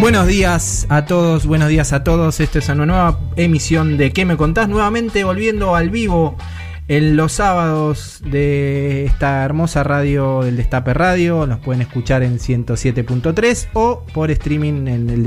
Buenos días a todos, buenos días a todos. Esta es una nueva emisión de ¿Qué me contás? Nuevamente volviendo al vivo en los sábados de esta hermosa radio del Destape Radio. Nos pueden escuchar en 107.3 o por streaming en el.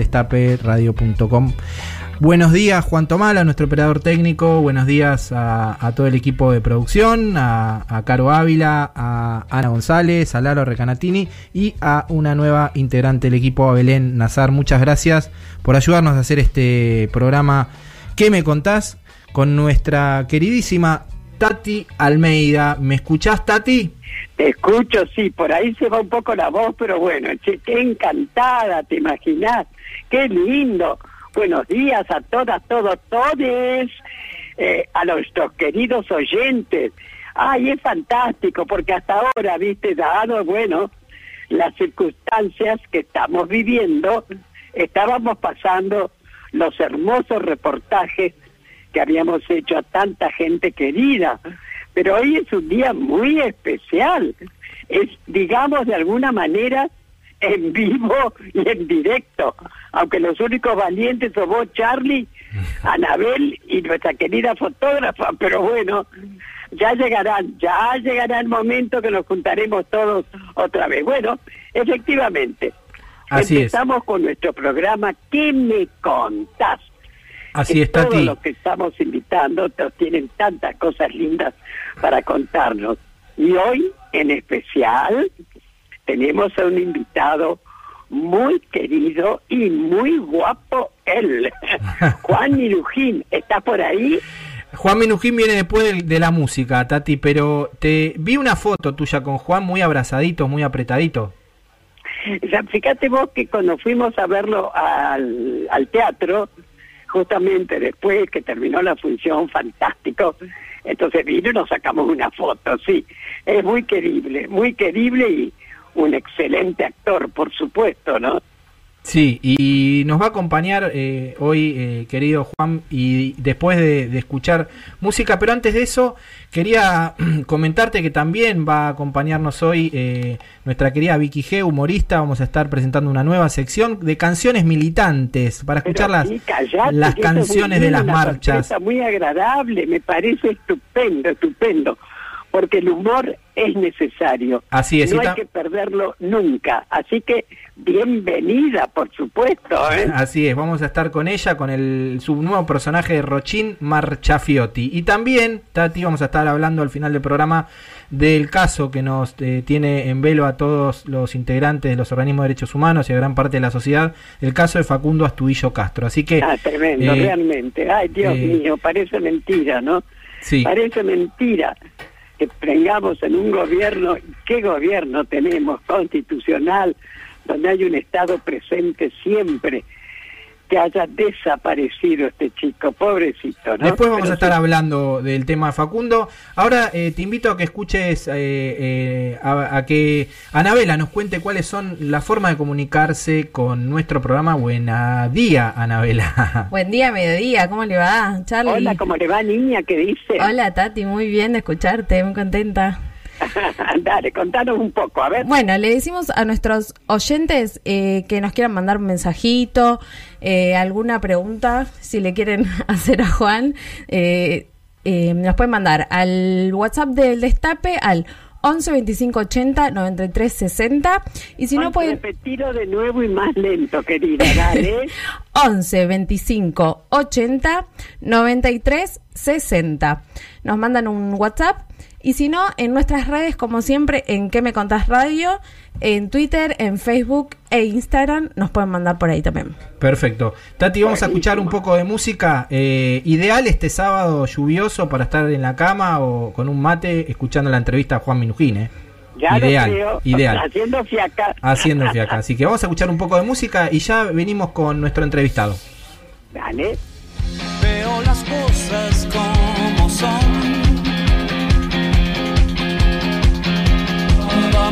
Buenos días Juan Tomala, nuestro operador técnico. Buenos días a, todo el equipo de producción, a, Caro Ávila, a Ana González, a Laro Recanatini y a una nueva integrante del equipo, a Belén Nazar. Muchas gracias por ayudarnos a hacer este programa. ¿Qué me contás? Con nuestra queridísima Tati Almeida. ¿Me escuchás, Tati? Te escucho, sí, por ahí se va un poco la voz, pero bueno, che, qué encantada, ¿te imaginás? Qué lindo buenos días a todas, todos, todes, eh, a nuestros queridos oyentes. Ay, es fantástico, porque hasta ahora, viste, dado, bueno, las circunstancias que estamos viviendo, estábamos pasando los hermosos reportajes que habíamos hecho a tanta gente querida. Pero hoy es un día muy especial. Es, digamos, de alguna manera, en vivo y en directo. Aunque los únicos valientes somos vos, Charlie, Anabel y nuestra querida fotógrafa, pero bueno, ya llegarán, ya llegará el momento que nos juntaremos todos otra vez. Bueno, efectivamente, Así empezamos con nuestro programa ¿Qué me contás? Así está. Todos los que estamos invitando tienen tantas cosas lindas para contarnos. Y hoy, en especial, tenemos a un invitado muy querido y muy guapo él, Juan Minujín. ¿Está por ahí? Juan Minujín viene después de, la música, Tati, pero te vi una foto tuya con Juan muy abrazadito, muy apretadito. Ya, fíjate vos que cuando fuimos a verlo al, al teatro, justamente después que terminó la función, fantástico, entonces vino y nos sacamos una foto, sí, es muy querible, muy querible y un excelente actor, por supuesto, ¿no? Sí, y nos va a acompañar eh, hoy, eh, querido Juan, y después de, escuchar música, pero antes de eso, quería comentarte que también va a acompañarnos hoy eh, nuestra querida Vicky G, humorista. Vamos a estar presentando una nueva sección de canciones militantes para escuchar las, las canciones de las marchas. Muy agradable, me parece estupendo, estupendo porque el humor es necesario. Así es. No hay que perderlo nunca. Así que bienvenida, por supuesto. ¿eh? Así es, vamos a estar con ella, con el, su nuevo personaje de Rochín Marchafiotti. Y también, Tati, vamos a estar hablando al final del programa del caso que nos eh, tiene en velo a todos los integrantes de los organismos de derechos humanos y a gran parte de la sociedad, el caso de Facundo Astudillo Castro. Así que... Ah, tremendo, eh, realmente. Ay, Dios mío, parece mentira, ¿no? Sí. Parece mentira que tengamos en un gobierno, ¿qué gobierno tenemos constitucional, donde hay un Estado presente siempre? Que haya desaparecido este chico, pobrecito. ¿no? Después vamos a estar hablando del tema Facundo. Ahora eh, te invito a que escuches, eh, eh, a, que Anabela nos cuente cuáles son las formas de comunicarse con nuestro programa. Buena día, Anabela. Buen día, mediodía, ¿cómo le va, Charlie? Hola, ¿cómo le va, niña? ¿Qué dice? Hola, Tati, muy bien de escucharte, muy contenta. Dale, contanos un poco, a ver. Bueno, le decimos a nuestros oyentes eh, que nos quieran mandar un mensajito, eh, alguna pregunta, si le quieren hacer a Juan, eh, nos pueden mandar al WhatsApp del Destape al 11 25 80 93 60 y si no pueden repetirlo de nuevo y más lento querida dale. 11 25 80 93 60 nos mandan un WhatsApp y si no, en nuestras redes, como siempre, en ¿Qué me contás radio? En Twitter, en Facebook e Instagram, nos pueden mandar por ahí también. Perfecto. Tati, vamos a escuchar un poco de música. Eh, ideal este sábado lluvioso para estar en la cama o con un mate escuchando la entrevista a Juan Minujín, ¿eh? Ya ideal, lo creo. ideal. Haciendo fiaca. Haciendo fiaca. Así que vamos a escuchar un poco de música y ya venimos con nuestro entrevistado. Dale. Veo las cosas como son.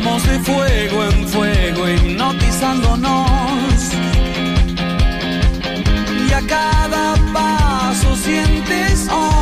Vamos de fuego en fuego hipnotizándonos. Y a cada paso sientes otro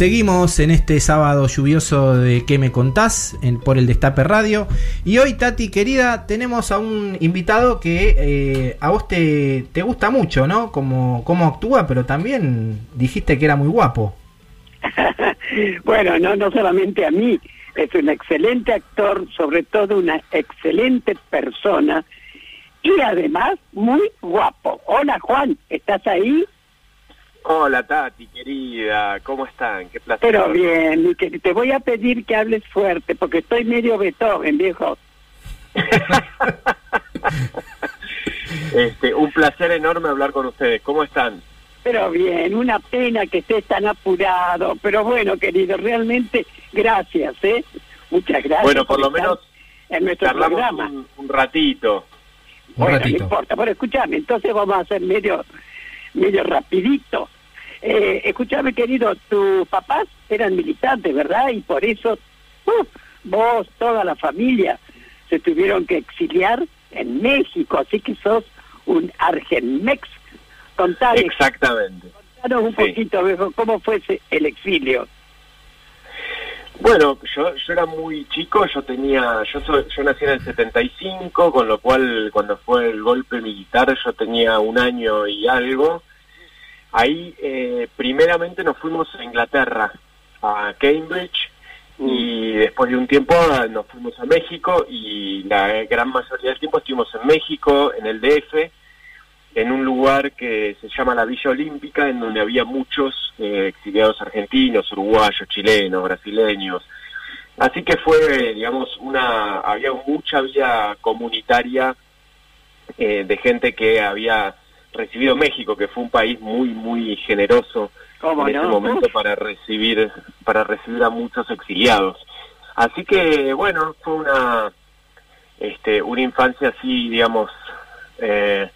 seguimos en este sábado lluvioso de ¿Qué me contás? En- por el Destape Radio. Y hoy, Tati, querida, tenemos a un invitado que eh, a vos te, te gusta mucho, ¿no? Como, cómo actúa, pero también dijiste que era muy guapo. bueno, no, no solamente a mí, es un excelente actor, sobre todo una excelente persona y además muy guapo. Hola Juan, ¿estás ahí? Hola Tati, querida, ¿cómo están? Qué placer. Pero bien, que te voy a pedir que hables fuerte porque estoy medio Beethoven, viejo. Este, un placer enorme hablar con ustedes. ¿Cómo están? Pero bien, una pena que estés tan apurado, pero bueno, querido, realmente gracias, ¿eh? Muchas gracias. Bueno, por lo menos en nuestro programa. un, un ratito. Un bueno, ratito. no importa, pero escúchame, entonces vamos a hacer medio, medio rapidito. Eh, escúchame, querido, tus papás eran militantes, ¿verdad? Y por eso uh, vos, toda la familia, se tuvieron que exiliar en México, así que sos un argenmex. Contanos, Exactamente. contanos un Sí. poquito, cómo fue ese- el exilio. Bueno, yo, yo era muy chico, yo tenía, yo soy, yo nací en el 75, con lo cual cuando fue el golpe militar yo tenía un año y algo. Ahí eh, primeramente nos fuimos a Inglaterra, a Cambridge, y después de un tiempo ah, nos fuimos a México y la gran mayoría del tiempo estuvimos en México, en el DF, en un lugar que se llama la Villa Olímpica, en donde había muchos eh, exiliados argentinos, uruguayos, chilenos, brasileños. Así que fue, digamos, una, había mucha vida comunitaria eh, de gente que había recibido México, que fue un país muy, muy generoso ¿Cómo en ese no? momento para recibir, para recibir a muchos exiliados. Así que, bueno, fue una, este, una infancia así, digamos, eh,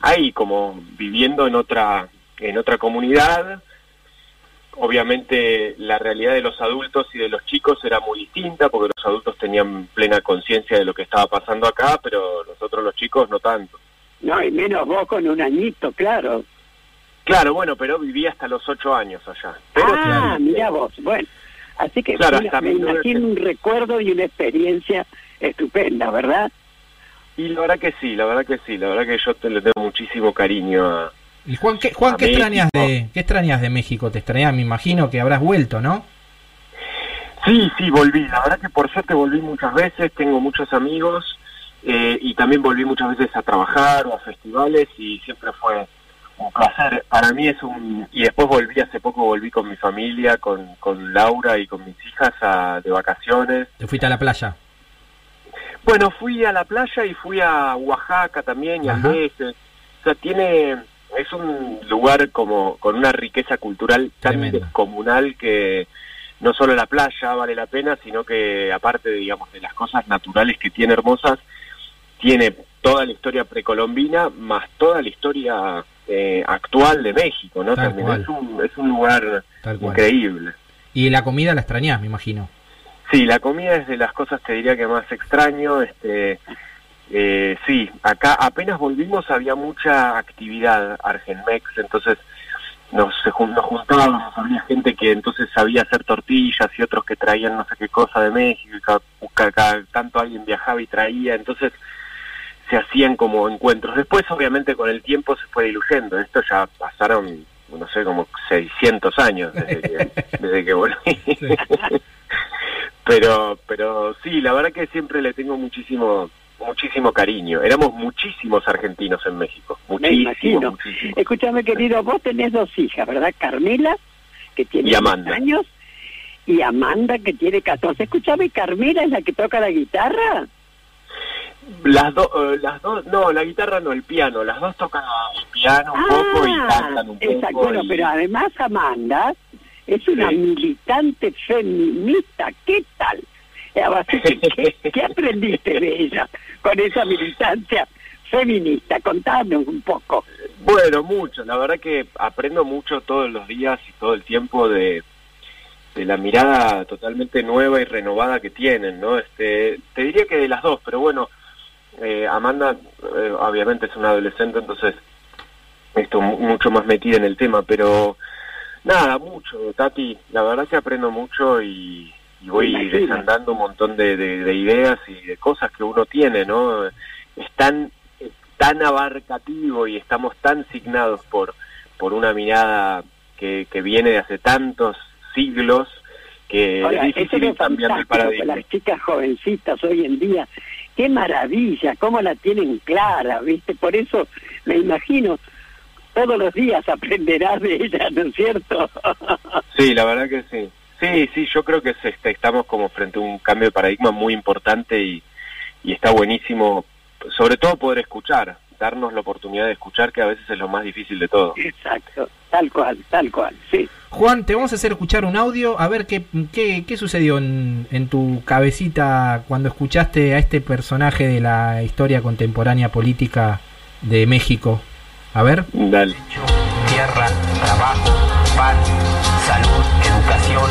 ahí como viviendo en otra, en otra comunidad. Obviamente la realidad de los adultos y de los chicos era muy distinta porque los adultos tenían plena conciencia de lo que estaba pasando acá, pero nosotros los chicos no tanto. No, y menos vos con un añito, claro. Claro, bueno, pero viví hasta los ocho años allá. Pero ah, mira vos. Bueno, así que Claro, una- me imagino 1900. un recuerdo y una experiencia estupenda, ¿verdad? Y la verdad que sí, la verdad que sí, la verdad que yo te le tengo muchísimo cariño a... ¿Y Juan, qué, Juan, ¿qué extrañas, de, qué extrañas de México? Te extrañas, me imagino que habrás vuelto, ¿no? Sí, sí, volví. La verdad que por suerte volví muchas veces, tengo muchos amigos eh, y también volví muchas veces a trabajar o a festivales y siempre fue un placer. Para mí es un... Y después volví, hace poco volví con mi familia, con, con Laura y con mis hijas a- de vacaciones. Te fuiste a la playa. Bueno, fui a la playa y fui a Oaxaca también y a veces. O sea, tiene es un lugar como con una riqueza cultural tan Tremendo. descomunal que no solo la playa vale la pena, sino que aparte, digamos, de las cosas naturales que tiene hermosas, tiene toda la historia precolombina más toda la historia eh, actual de México, ¿no? Tal También cual. es un, es un lugar Tal increíble. Y la comida la extrañas, me imagino. Sí, la comida es de las cosas, te diría que más extraño. Este, eh, sí, acá apenas volvimos había mucha actividad Argenmex, entonces nos, nos juntábamos, había gente que entonces sabía hacer tortillas y otros que traían no sé qué cosa de México, y cada, cada- cada tanto alguien viajaba y traía, entonces se hacían como encuentros. Después, obviamente, con el tiempo se fue diluyendo. Esto ya pasaron, no sé, como 600 años desde que, desde que volví. Pero, pero sí, la verdad que siempre le tengo muchísimo muchísimo cariño. Éramos muchísimos argentinos en México. Muchísimos. Escúchame, querido, vos tenés dos hijas, ¿verdad? Carmela, que tiene Y Amanda. 10 años, y Amanda, que tiene 14. Escúchame, ¿Carmela es la que toca la guitarra? Las dos, eh, las dos, no, la guitarra no, el piano. Las dos tocan el piano un poco y cantan un poco. Ah. Bueno, y- pero además Amanda es una Sí. militante feminista. ¿Qué tal? Eh, así que, ¿qué, qué aprendiste de ella con esa militancia feminista? Contanos un poco. Bueno, mucho. La verdad que aprendo mucho todos los días y todo el tiempo de, de la mirada totalmente nueva y renovada que tienen, ¿no? Este, te diría que de las dos, pero bueno, eh, Amanda eh, obviamente es una adolescente, entonces esto mu- mucho más metida en el tema, pero nada, mucho, Tati. La verdad que aprendo mucho y, y voy desandando un montón de, de- de ideas y de cosas que uno tiene, ¿no? Es tan, es tan abarcativo y estamos tan signados por, por una mirada que, que viene de hace tantos siglos que Ahora, es difícil es cambiando el paradigma. las chicas jovencitas hoy en día, qué maravilla, cómo la tienen clara, ¿viste? Por eso me imagino, todos los días aprenderás de ella, ¿no es cierto? Sí, la verdad que sí. Sí, sí, yo creo que es, este, estamos como frente a un cambio de paradigma muy importante y, y está buenísimo, sobre todo poder escuchar, darnos la oportunidad de escuchar, que a veces es lo más difícil de todo. Exacto, tal cual, tal cual, sí. Juan, te vamos a hacer escuchar un audio, a ver qué, qué, qué sucedió en, en tu cabecita cuando escuchaste a este personaje de la historia contemporánea política de México. A ver. Dale. tierra, trabajo, paz, salud, educación,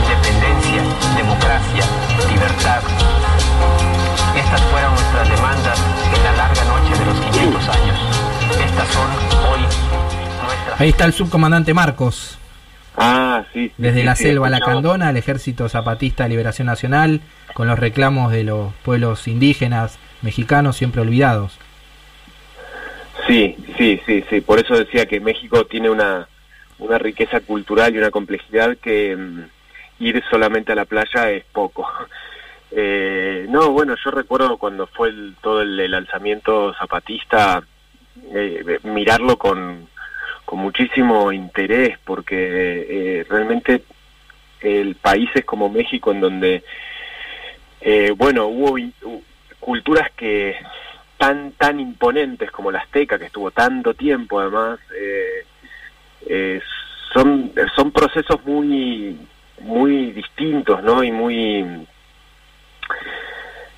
independencia, democracia, libertad. Estas fueron nuestras demandas en la larga noche de los 500 años. Estas son hoy nuestras... Ahí está el subcomandante Marcos. Ah, sí. Desde sí, la sí, selva a la. Candona, al Ejército Zapatista de Liberación Nacional, con los reclamos de los pueblos indígenas mexicanos siempre olvidados. Sí, sí, sí, sí. Por eso decía que México tiene una, una riqueza cultural y una complejidad que mm, ir solamente a la playa es poco. Eh, no, bueno, yo recuerdo cuando fue el- todo el, el alzamiento zapatista, eh, mirarlo con, con muchísimo interés, porque eh, realmente el países como México, en donde, eh, bueno, hubo culturas que tan tan imponentes como la azteca que estuvo tanto tiempo además eh, eh, son son procesos muy muy distintos no y muy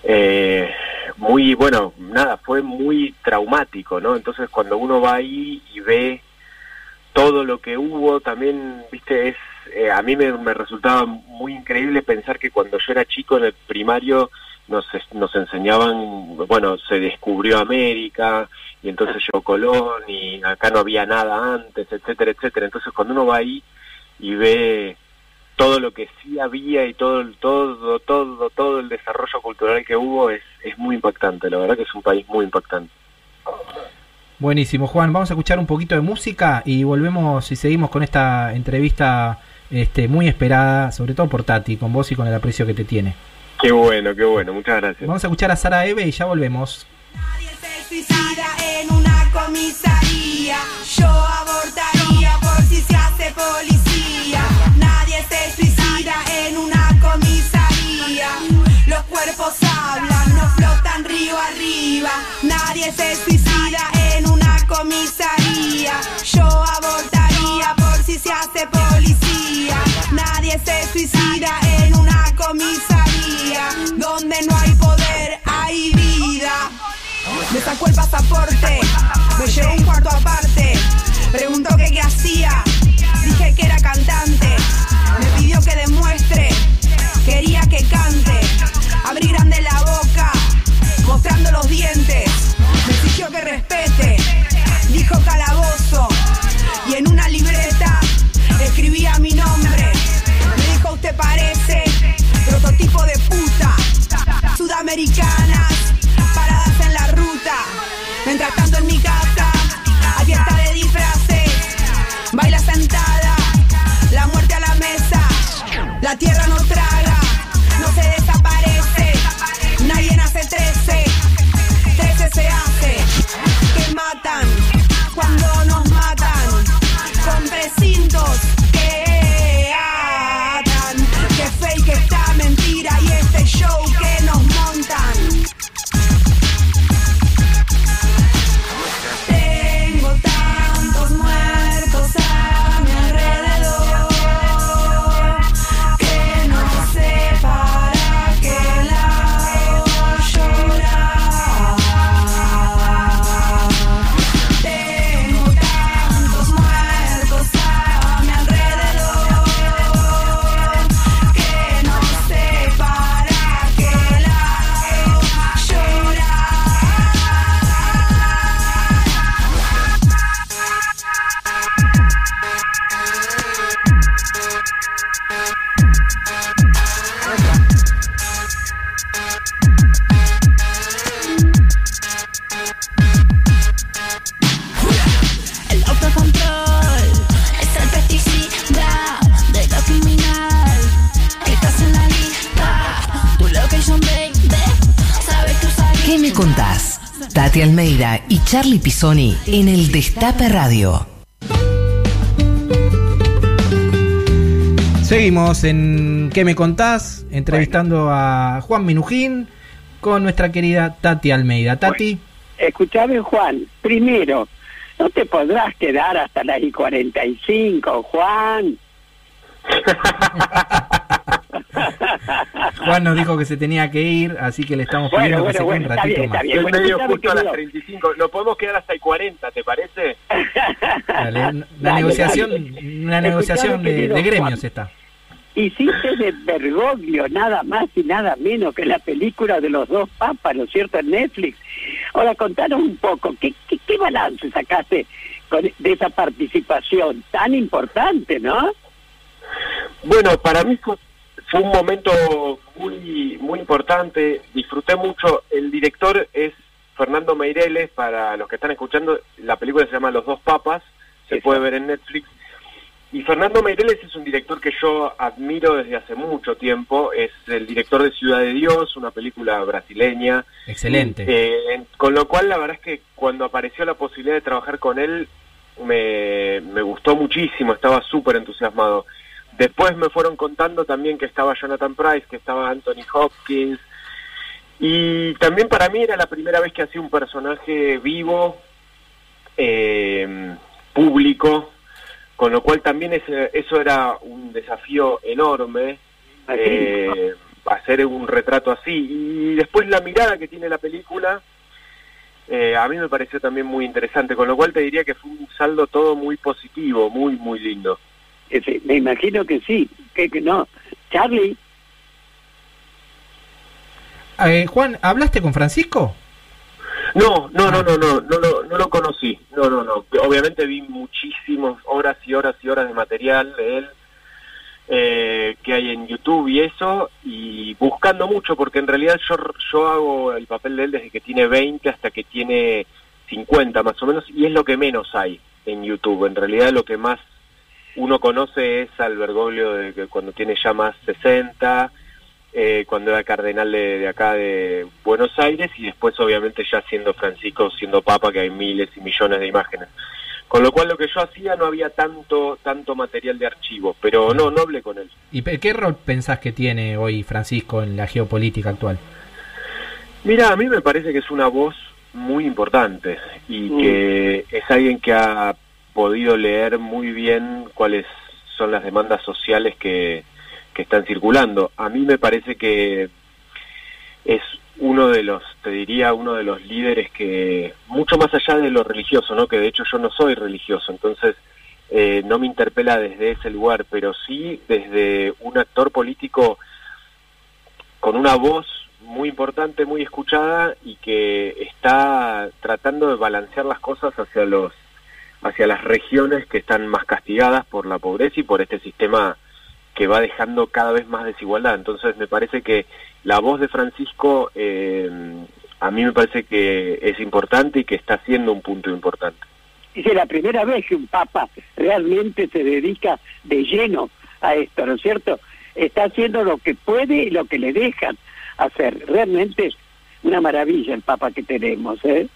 eh, muy bueno nada fue muy traumático no entonces cuando uno va ahí y ve todo lo que hubo también viste es eh, a mí me, me resultaba muy increíble pensar que cuando yo era chico en el primario nos, nos enseñaban, bueno, se descubrió América y entonces llegó Colón y acá no había nada antes, etcétera, etcétera. Entonces cuando uno va ahí y ve todo lo que sí había y todo, el- todo, todo, todo el desarrollo cultural que hubo es, es muy impactante. La verdad que es un país muy impactante. Buenísimo, Juan. Vamos a escuchar un poquito de música y volvemos y seguimos con esta entrevista este, muy esperada, sobre todo por Tati, con vos y con el aprecio que te tiene. Qué bueno, qué bueno. Muchas gracias. Vamos a escuchar a Sara Eve y ya volvemos. Nadie se suicida en una comisaría. Yo abortaría por si se hace policía. Nadie se suicida en una comisaría. Los cuerpos hablan, no flotan río arriba. Nadie se suicida pasaporte, me llevó un cuarto aparte. Charlie Pisoni en el Destape Radio. Seguimos en ¿Qué me contás? Entrevistando a Juan Minujín con nuestra querida Tati Almeida. Tati, Escuchame, Juan. Primero, no te podrás quedar hasta las y 45, Juan. Juan nos dijo que se tenía que ir, así que le estamos Bueno, pidiendo que bueno, se quede bueno, un está ratito bien, más. bien. Medio justo a las querido. 35. Nos podemos quedar hasta el 40, ¿te parece? Dale, la Dale, negociación, dale. una negociación de, gremios Juan. está. Hiciste de Bergoglio nada más y nada menos que la película de los dos papas, ¿no es cierto?, en Netflix. Ahora, contanos un poco, ¿qué, qué, qué balance sacaste con, de esa participación tan importante, no? Bueno, para mí fue, fue un momento muy muy importante. Disfruté mucho. El director es Fernando Meireles. Para los que están escuchando, la película se llama Los dos papas. Se Exacto. puede ver en Netflix. Y Fernando Meireles es un director que yo admiro desde hace mucho tiempo. Es el director de Ciudad de Dios, una película brasileña. Excelente. Eh, con lo cual, la verdad es que cuando apareció la posibilidad de trabajar con él, me, me gustó muchísimo, estaba súper entusiasmado. Después me fueron contando también que estaba Jonathan Price, que estaba Anthony Hopkins. Y también para mí era la primera vez que hacía un personaje vivo, eh, público, con lo cual también ese- eso era un desafío enorme eh, hacer un retrato así. Y después la mirada que tiene la película, eh, a mí me pareció también muy interesante, con lo cual te diría que fue un saldo todo muy positivo, muy, muy lindo. Me imagino que sí, que, que no. Charlie, Eh, Juan, ¿hablaste con Francisco? No, no, no, no, no, no, lo- no lo conocí. No, no, no. Obviamente vi muchísimas horas y horas y horas de material de él eh, que hay en YouTube y eso, y buscando mucho, porque en realidad yo, yo hago el papel de él desde que tiene 20 hasta que tiene 50 más o menos, y es lo que menos hay en YouTube. En realidad lo que más uno conoce es al Bergoglio de que cuando tiene ya más 60, eh, cuando era cardenal de, de acá de Buenos Aires y después obviamente ya siendo Francisco, siendo papa, que hay miles y millones de imágenes. Con lo cual lo que yo hacía no había tanto tanto material de archivo, pero no, no hablé con él. ¿Y qué rol pensás que tiene hoy Francisco en la geopolítica actual? Mira, a mí me parece que es una voz muy importante y Mm. que es alguien que ha podido leer muy bien cuáles son las demandas sociales que, que están circulando. A mí me parece que es uno de los, te diría, uno de los líderes que, mucho más allá de lo religioso, ¿no? Que de hecho yo no soy religioso, entonces eh, no me interpela desde ese lugar, pero sí desde un actor político con una voz muy importante, muy escuchada y que está tratando de balancear las cosas hacia los hacia las regiones que están más castigadas por la pobreza y por este sistema que va dejando cada vez más desigualdad. Entonces me parece que la voz de Francisco eh, a mí me parece que es importante y que está siendo un punto importante. es la primera vez que un papa realmente se dedica de lleno a esto, ¿no es cierto? Está haciendo lo que puede y lo que le dejan hacer. Realmente una maravilla el papa que tenemos, ¿eh?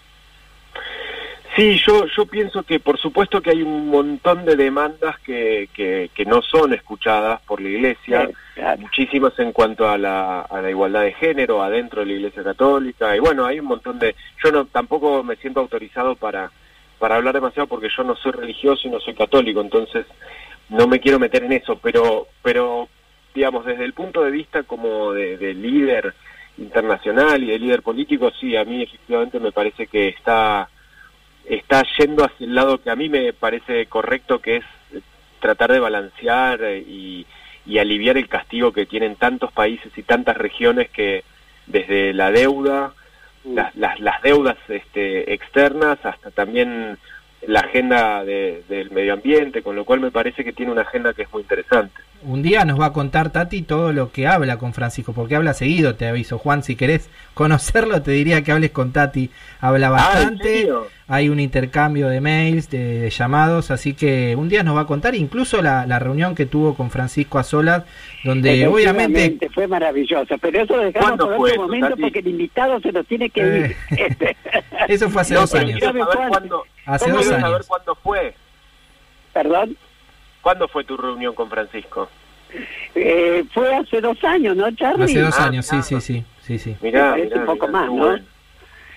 Sí, yo, yo pienso que por supuesto que hay un montón de demandas que, que, que no son escuchadas por la Iglesia, Sí, claro. muchísimas en cuanto a la, a la igualdad de género adentro de la Iglesia Católica, y bueno, hay un montón de... Yo no tampoco me siento autorizado para, para hablar demasiado porque yo no soy religioso y no soy católico, entonces no me quiero meter en eso, pero, pero digamos, desde el punto de vista como de, de líder internacional y de líder político, sí, a mí efectivamente me parece que está está yendo hacia el lado que a mí me parece correcto, que es tratar de balancear eh, y, y aliviar el castigo que tienen tantos países y tantas regiones que desde la deuda, las, las, las deudas este, externas, hasta también la agenda de- del medio ambiente, con lo cual me parece que tiene una agenda que es muy interesante. Un día nos va a contar Tati todo lo que habla con Francisco, porque habla seguido, te aviso. Juan, si querés conocerlo, te diría que hables con Tati. Habla Ah, ¿en bastante, hay un intercambio de mails, de, de llamados, así que un día nos va a contar incluso la, la reunión que tuvo con Francisco a solas, donde obviamente... Fue maravilloso, pero eso lo dejamos ¿Cuándo por otro eso, momento Tati? porque el invitado se nos tiene que ir. Eh, Este. Eso fue hace No, dos años. Hace dos saber años. cuándo fue. Perdón, ¿Cuándo fue tu reunión con Francisco? eh, fue hace dos años, ¿no, Charlie? Hace dos Ah, años, sí, claro. sí, sí, sí, sí. Mirá, mirá, un poco mirá, más, qué ¿no? bueno.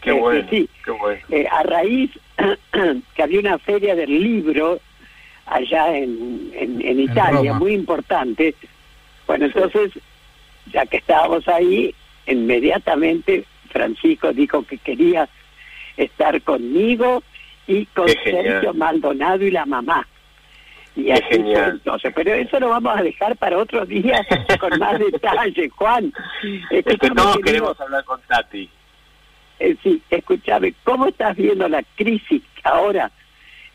Qué Este, bueno, sí. qué bueno. Eh, a raíz que había una feria del libro allá en, en, en Italia, muy importante. Bueno, entonces, ya que estábamos ahí, inmediatamente Francisco dijo que quería estar conmigo y con. Sergio Maldonado y la mamá. Y así genial. entonces, pero eso lo vamos a dejar para otro día con más detalle, Juan. Es que todos querido. queremos hablar con Tati. Eh, sí, escúchame, ¿cómo estás viendo la crisis ahora?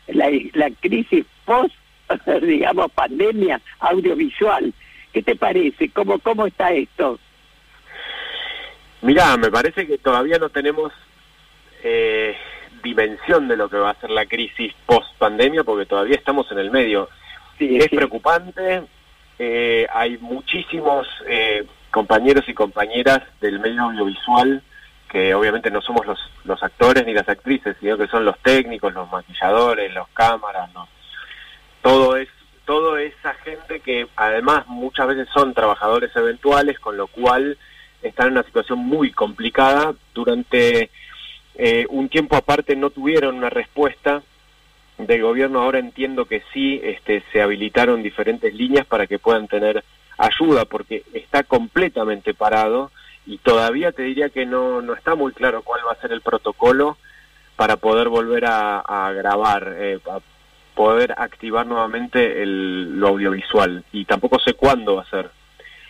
La, la crisis post, digamos, pandemia audiovisual ¿Qué te parece? ¿Cómo, cómo está esto? Mirá, me parece que todavía no tenemos eh, dimensión de lo que va a ser la crisis post pandemia porque todavía estamos en el medio. Sí, es sí. preocupante, eh, hay muchísimos eh, compañeros y compañeras del medio audiovisual que obviamente no somos los, los actores ni las actrices, sino que son los técnicos, los maquilladores, los cámaras, los- todo es todo esa gente que además muchas veces son trabajadores eventuales, con lo cual están en una situación muy complicada. Durante eh, un tiempo aparte no tuvieron una respuesta del gobierno. Ahora entiendo que sí este, se habilitaron diferentes líneas para que puedan tener ayuda, porque está completamente parado y todavía te diría que no, no está muy claro cuál va a ser el protocolo para poder volver a, a grabar, eh, a poder activar nuevamente el, lo audiovisual. Y tampoco sé cuándo va a ser.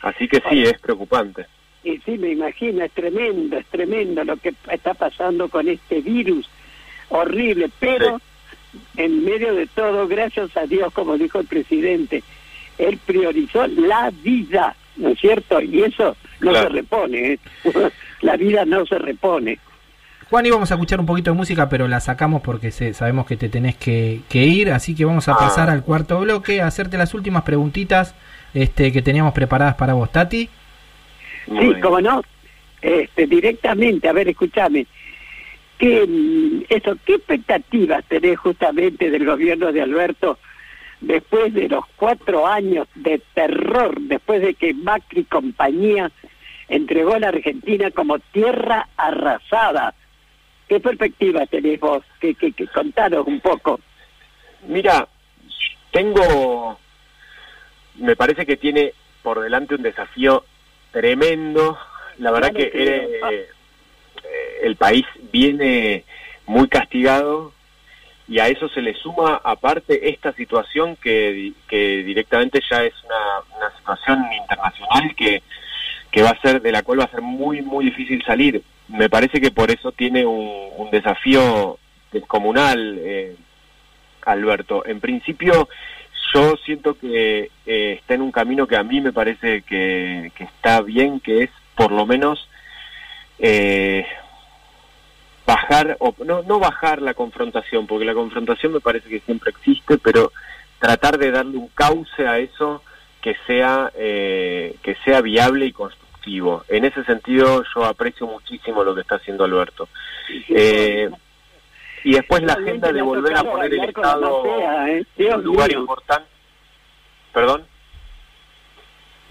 Así que sí, es preocupante. Y sí, me imagino, es tremendo, es tremendo lo que está pasando con este virus horrible, pero en medio de todo, gracias a Dios, como dijo el presidente, él priorizó la vida, ¿no es cierto? Y eso no Claro. se repone, ¿eh? la vida no se repone. Juan, íbamos a escuchar un poquito de música, pero la sacamos porque se- sabemos que te tenés que, que ir, así que vamos a Ah. pasar al cuarto bloque, a hacerte las últimas preguntitas este, que teníamos preparadas para vos, Tati. Muy Sí, como no, este, directamente, a ver, escúchame, ¿qué, eso, ¿qué expectativas tenés justamente del gobierno de Alberto después de los cuatro años de terror, después de que Macri y compañía entregó a la Argentina como tierra arrasada? ¿Qué perspectivas tenés vos? Que, que, que contanos un poco. Mira, tengo, me parece que tiene por delante un desafío tremendo. La verdad que que- eh, eh, el país viene muy castigado y a eso se le suma aparte esta situación que, que directamente ya es una, una situación internacional que, que va a ser de la cual va a ser muy muy difícil salir. Me parece que por eso tiene un, un desafío descomunal. eh, Alberto. En principio, yo siento que eh, está en un camino que a mí me parece que, que está bien, que es por lo menos eh, bajar, o no, no bajar la confrontación, porque la confrontación me parece que siempre existe, pero tratar de darle un cauce a eso que sea, eh, que sea viable y constructivo. En ese sentido, yo aprecio muchísimo lo que está haciendo Alberto. Eh, y después la agenda de volver a poner el Estado ¿eh? en un lugar mío. importante. ¿Perdón?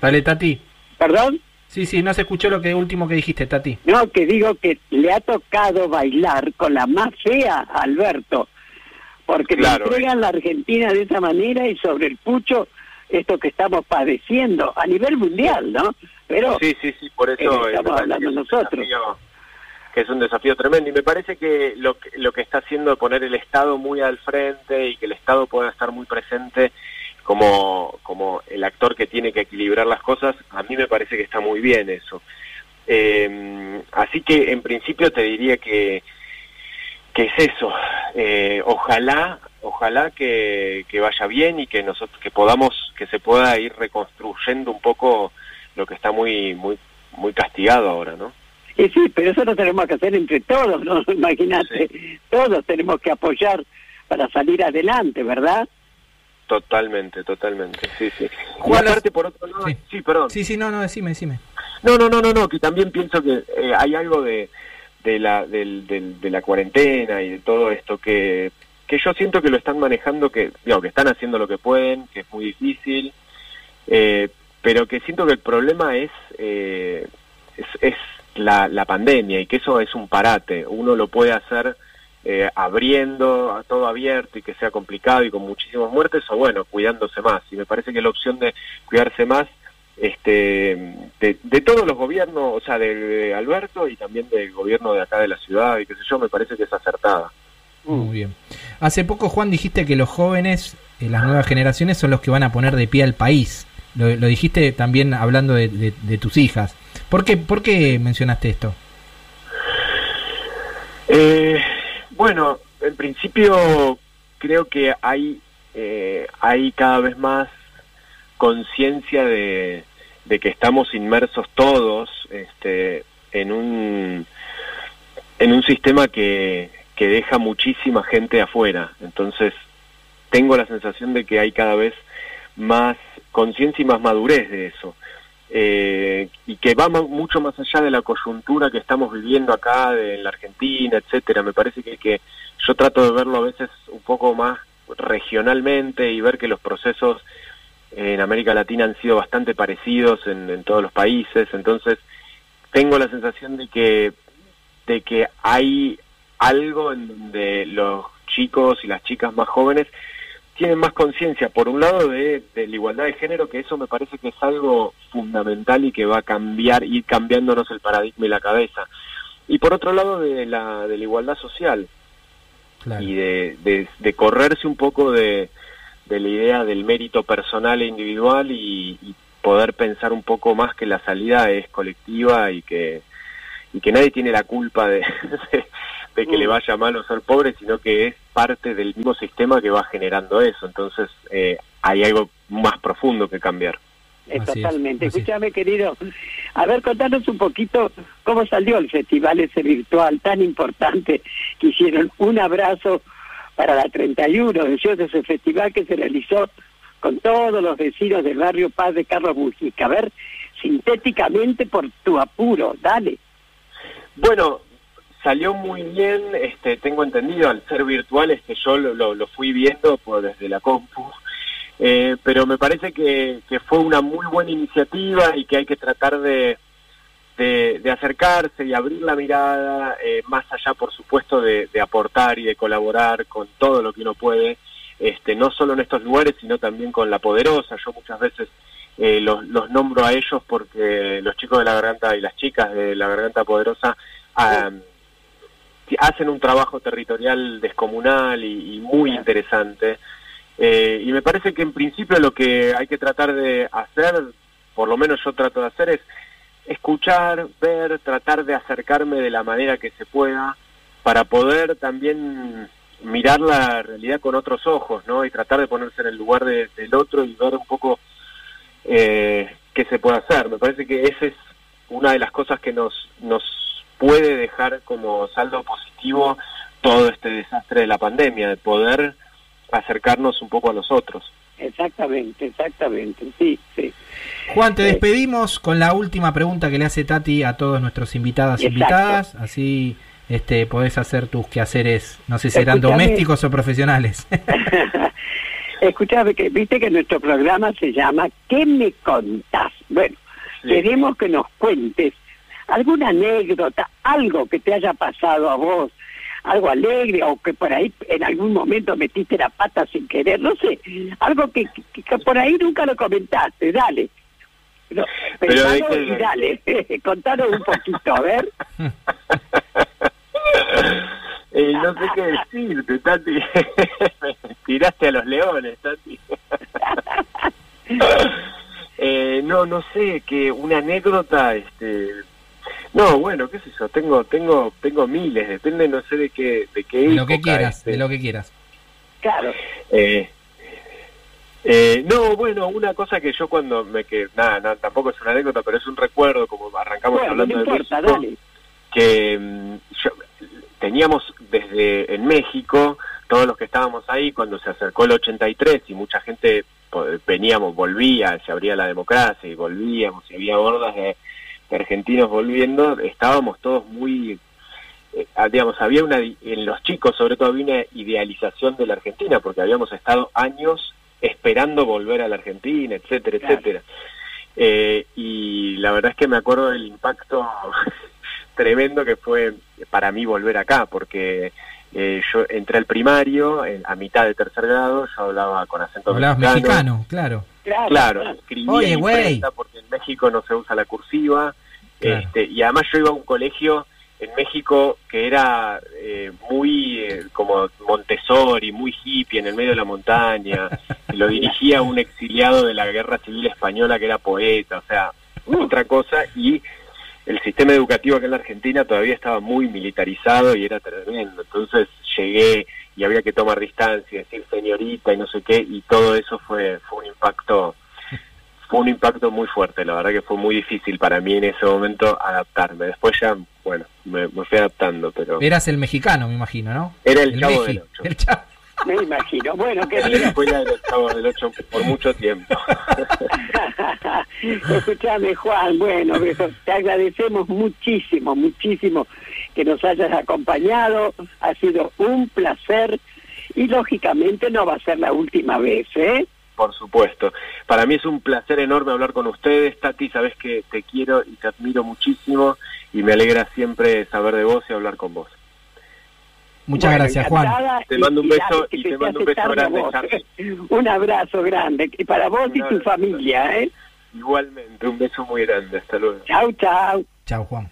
Dale, Tati. ¿Perdón? Sí, sí, no se escuchó lo que último que dijiste, Tati. No, que digo que le ha tocado bailar con la más fea Alberto, porque Claro, le entregan la Argentina de esa manera y sobre el pucho esto que estamos padeciendo a nivel mundial, ¿no? Pero Sí, sí, sí, por eso Eh, eh, estamos hablando es nosotros. desafío- que es un desafío tremendo y me parece que lo, que lo que está haciendo es poner el Estado muy al frente y que el Estado pueda estar muy presente como, como el actor que tiene que equilibrar las cosas, a mí me parece que está muy bien eso. Eh, así que en principio te diría que, que es eso. Eh, ojalá, ojalá que, que vaya bien y que nosotros que podamos, que se pueda ir reconstruyendo un poco lo que está muy, muy, muy castigado ahora, ¿no? Y sí, pero eso lo tenemos que hacer entre todos, ¿no? Imagínate, todos tenemos que apoyar para salir adelante, ¿verdad? Totalmente, totalmente, sí, sí. Juan, aparte, por otro lado, Sí. sí, perdón. Sí, sí, no, no, decime, decime. No, no, no, no, no, que también pienso que eh, hay algo de, de, la, del, del- de la cuarentena y de todo esto que, que yo siento que lo están manejando, que, digo, que están haciendo lo que pueden, que es muy difícil, eh, pero que siento que el problema es, eh, es, es la, la pandemia y que eso es un parate. Uno lo puede hacer eh, abriendo todo abierto y que sea complicado y con muchísimas muertes, o bueno, cuidándose más. Y me parece que la opción de cuidarse más este de, todos los gobiernos, o sea, de, Alberto y también del gobierno de acá de la ciudad y qué sé yo, me parece que es acertada. Muy bien. Hace poco, Juan, dijiste que los jóvenes, eh, las nuevas generaciones, son los que van a poner de pie al país. Lo, lo dijiste también hablando de- de tus hijas. ¿Por qué, ¿Por qué mencionaste esto? Eh, bueno, en principio creo que hay, eh, hay cada vez más conciencia de, que estamos inmersos todos este, en un en un sistema que, que deja muchísima gente afuera. Entonces, tengo la sensación de que hay cada vez más conciencia y más madurez de eso. Eh, y que va mucho más allá de la coyuntura que estamos viviendo acá de, en la Argentina, etcétera. Me parece que, que yo trato de verlo a veces un poco más regionalmente y ver que los procesos en América Latina han sido bastante parecidos en, en todos los países. Entonces, tengo la sensación de que de que hay algo en donde los chicos y las chicas más jóvenes tienen más conciencia, por un lado, de, de la igualdad de género, que eso me parece que es algo fundamental y que va a cambiar, ir cambiándonos el paradigma y la cabeza. Y por otro lado, de la, de la igualdad social Claro. y de, de, de correrse un poco de, de la idea del mérito personal e individual y, y poder pensar un poco más que la salida es colectiva y que y que nadie tiene la culpa de, de, de que le vaya mal o ser pobre, sino que es parte del mismo sistema que va generando eso. Entonces eh, hay algo más profundo que cambiar. Eh, es, totalmente. es. Escúchame, querido. A ver, contanos un poquito cómo salió el festival ese virtual tan importante que hicieron. Un abrazo para la 31, decías, de ese festival que se realizó con todos los vecinos del barrio Paz de Carlos Mujica. A ver, sintéticamente por tu apuro, dale. Bueno, salió muy bien, este, tengo entendido, al ser virtual, este, yo lo, fui viendo por, desde la compu, eh, pero me parece que, que fue una muy buena iniciativa y que hay que tratar de, de, acercarse y abrir la mirada, eh, más allá, por supuesto, de, aportar y de colaborar con todo lo que uno puede, este, no solo en estos lugares, sino también con la poderosa. Yo muchas veces eh, los, los nombro a ellos porque los chicos de la garganta y las chicas de la garganta poderosa ah, hacen un trabajo territorial descomunal y, y muy interesante. Eh, y me parece que en principio lo que hay que tratar de hacer, por lo menos yo trato de hacer, es escuchar, ver, tratar de acercarme de la manera que se pueda para poder también mirar la realidad con otros ojos, ¿no? Y tratar de ponerse en el lugar de- del otro y ver un poco eh, qué se puede hacer. Me parece que esa es una de las cosas que nos, nos puede dejar como saldo positivo todo este desastre de la pandemia, de poder acercarnos un poco a los otros. Exactamente, exactamente, sí, sí. Juan, te Eh, despedimos con la última pregunta que le hace Tati a todos nuestros invitados e invitadas. Así este, podés hacer tus quehaceres, no sé si serán domésticos o profesionales. Escuchame, que viste que nuestro programa se llama ¿Qué me contás? Bueno, Sí. queremos que nos cuentes alguna anécdota, algo que te haya pasado a vos, algo alegre o que por ahí en algún momento metiste la pata sin querer, no sé, algo que, que- que por ahí nunca lo comentaste, dale. No, Pero y dale, contanos un poquito, a ver. Eh, no sé qué decirte, Tati. Tiraste a los leones, Tati. eh, no, no sé, que una anécdota, este... No, bueno, qué sé yo, tengo, tengo, tengo miles, depende, no sé de qué, de qué de lo que quieras, este. de lo que quieras. Claro, Eh, eh, no, bueno, una cosa que yo cuando me que nada, nada, tampoco es una anécdota, pero es un recuerdo, como arrancamos bueno, no hablando de importa, México, dale. que mm, yo- teníamos desde en México, todos los que estábamos ahí, cuando se acercó el 83 y mucha gente veníamos, volvía, se abría la democracia y volvíamos, y había hordas de, de argentinos volviendo, estábamos todos muy, eh, ah, digamos, había una, en los chicos sobre todo había una idealización de la Argentina, porque habíamos estado años esperando volver a la Argentina, etcétera, Claro. etcétera. Eh, y la verdad es que me acuerdo del impacto tremendo que fue para mí volver acá, porque eh, yo entré al primario en- a mitad de tercer grado, yo hablaba con acento Hablabas mexicano, claro. Claro, Claro, escribía Oye, imprenta porque en México no se usa la cursiva. Claro. Este, y además yo iba a un colegio en México que era eh, muy eh, como Montessori, muy hippie en el medio de la montaña. y lo dirigía un exiliado de la guerra civil española que era poeta, o sea, otra cosa. Y el sistema educativo acá en la Argentina todavía estaba muy militarizado y era tremendo. Entonces llegué y había que tomar distancia, decir señorita y no sé qué, y todo eso fue, fue un impacto fue un impacto muy fuerte, la verdad que fue muy difícil para mí en ese momento adaptarme. Después ya, bueno, me, me fui adaptando, pero Eras el mexicano, me imagino, ¿no? era el, chavo Meji, del Ocho. el Chavo. Me imagino. Bueno, querido, escuela del chavo del Ocho por mucho tiempo. escúchame, Juan. Bueno, te agradecemos muchísimo, muchísimo que nos hayas acompañado. Ha sido un placer y lógicamente no va a ser la última vez, ¿eh? Por supuesto. Para mí es un placer enorme hablar con ustedes. Tati, sabes que te quiero y te admiro muchísimo y me alegra siempre saber de vos y hablar con vos. Muchas Bueno, gracias, Juan. Te mando un beso y se te mando un beso grande, Charlie. Un abrazo grande y para vos y tu familia, ¿eh? Igualmente, un beso muy grande. Hasta luego. Chau, chau. Chao, Juan.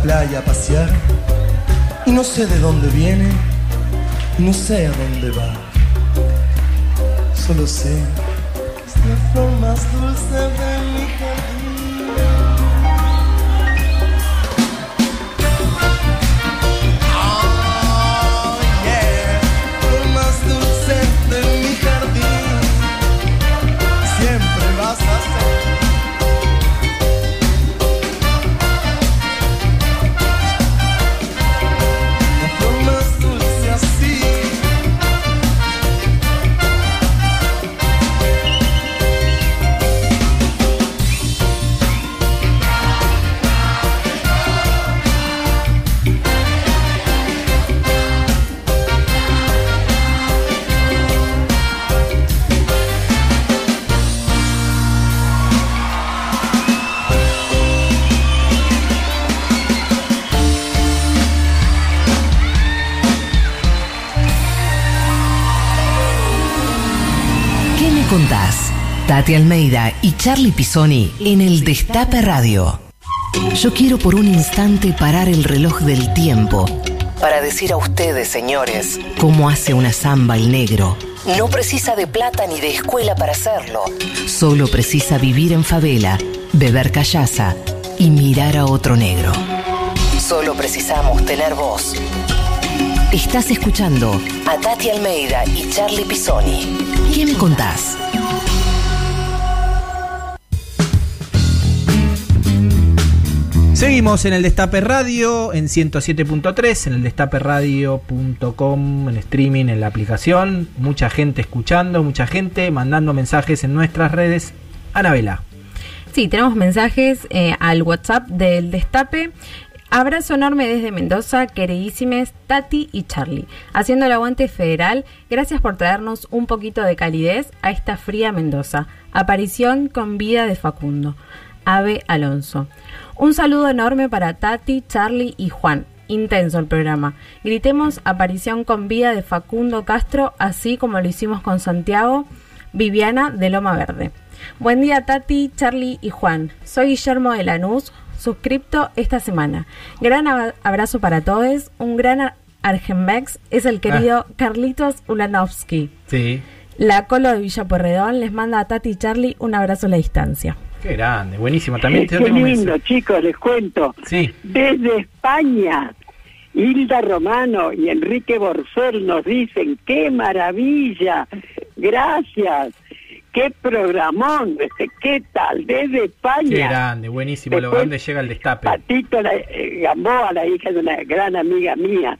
La playa a pasear y no sé de dónde viene, no sé a dónde va. Solo sé que es la flor más dulce de mi jardín. Tati Almeida y Charlie Pisoni en el Destape Radio. Yo quiero por un instante parar el reloj del tiempo para decir a ustedes, señores, cómo hace una samba el negro. No precisa de plata ni de escuela para hacerlo. Solo precisa vivir en favela, beber callaza y mirar a otro negro. Solo precisamos tener voz. Estás escuchando a Tati Almeida y Charlie Pisoni. ¿Qué me contás? Seguimos en el Destape Radio en 107.3, en el destaperadio.com, en streaming, en la aplicación. Mucha gente escuchando, mucha gente mandando mensajes en nuestras redes. Anabela. Sí, tenemos mensajes eh, al WhatsApp del Destape. Abrazo enorme desde Mendoza, queridísimes Tati y Charlie. Haciendo el aguante federal, gracias por traernos un poquito de calidez a esta fría Mendoza. Aparición con vida de Facundo. Ave Alonso. Un saludo enorme para Tati, Charlie y Juan. Intenso el programa. Gritemos aparición con vida de Facundo Castro, así como lo hicimos con Santiago, Viviana de Loma Verde. Buen día Tati, Charlie y Juan. Soy Guillermo de Lanús, suscripto esta semana. Gran ab- abrazo para todos. Un gran ar- Argenmex es el querido Carlitos Ulanovsky. Sí. La Colo de Villa Pueyrredón les manda a Tati y Charlie un abrazo a la distancia. Qué grande, buenísimo. También Qué yo tengo lindo, chicos, les cuento. Sí. Desde España, Hilda Romano y Enrique Borcel nos dicen, qué maravilla, gracias, qué programón, qué tal, desde España. Qué grande, buenísimo. Lo Después, grande llega el destape. Patito la, eh, Gamboa, la hija de una gran amiga mía.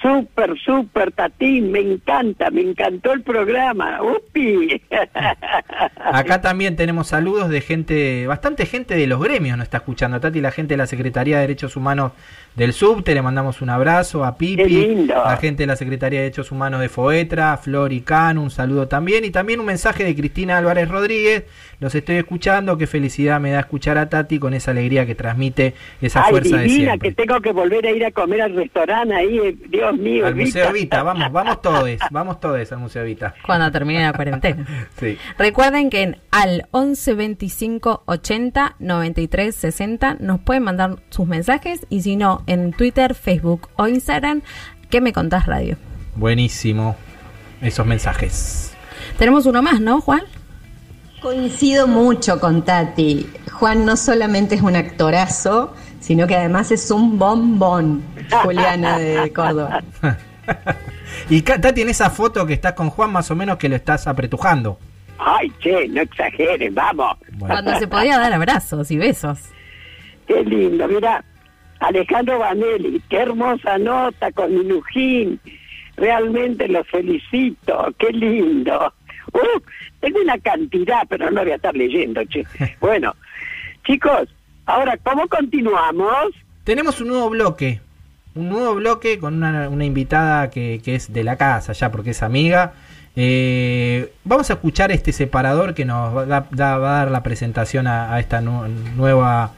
Súper, súper, Tatín, me encanta, me encantó el programa. ¡Upi! Acá también tenemos saludos de gente, bastante gente de los gremios nos está escuchando. Tati, la gente de la Secretaría de Derechos Humanos del Subte, le mandamos un abrazo a Pipi, lindo. la gente de la Secretaría de Derechos Humanos de Foetra, a Flor y Can, un saludo también. Y también un mensaje de Cristina Álvarez Rodríguez, los estoy escuchando, qué felicidad me da escuchar a Tati con esa alegría que transmite esa Ay, fuerza de divina, siempre. que tengo que volver a ir a comer al restaurante ahí, eh, Dios mío. Al Museo Evita. Vita, vamos, vamos todos, vamos todos al Museo Vita. Cuando termine la cuarentena. Sí. Recuerden que en al 11 25 80 93 60 nos pueden mandar sus mensajes y si no, en Twitter, Facebook o Instagram, ¿qué me contás radio? Buenísimo esos mensajes. Tenemos uno más, ¿no, Juan? Coincido mucho con Tati. Juan no solamente es un actorazo, sino que además es un bombón. Juliana de Córdoba. Y Tati, en esa foto que estás con Juan, más o menos que lo estás apretujando. Ay, che, no exageren, vamos. Bueno. Cuando se podía dar abrazos y besos. Qué lindo, mira. Alejandro Vanelli, qué hermosa nota con Minujín. Realmente los felicito, qué lindo. Uh, tengo una cantidad, pero no voy a estar leyendo, che. Bueno, chicos, ahora, ¿cómo continuamos? Tenemos un nuevo bloque. Un nuevo bloque con una, una invitada que, que es de la casa ya, porque es amiga. Eh, vamos a escuchar este separador que nos va, da- va a dar la presentación a, a esta nu- nueva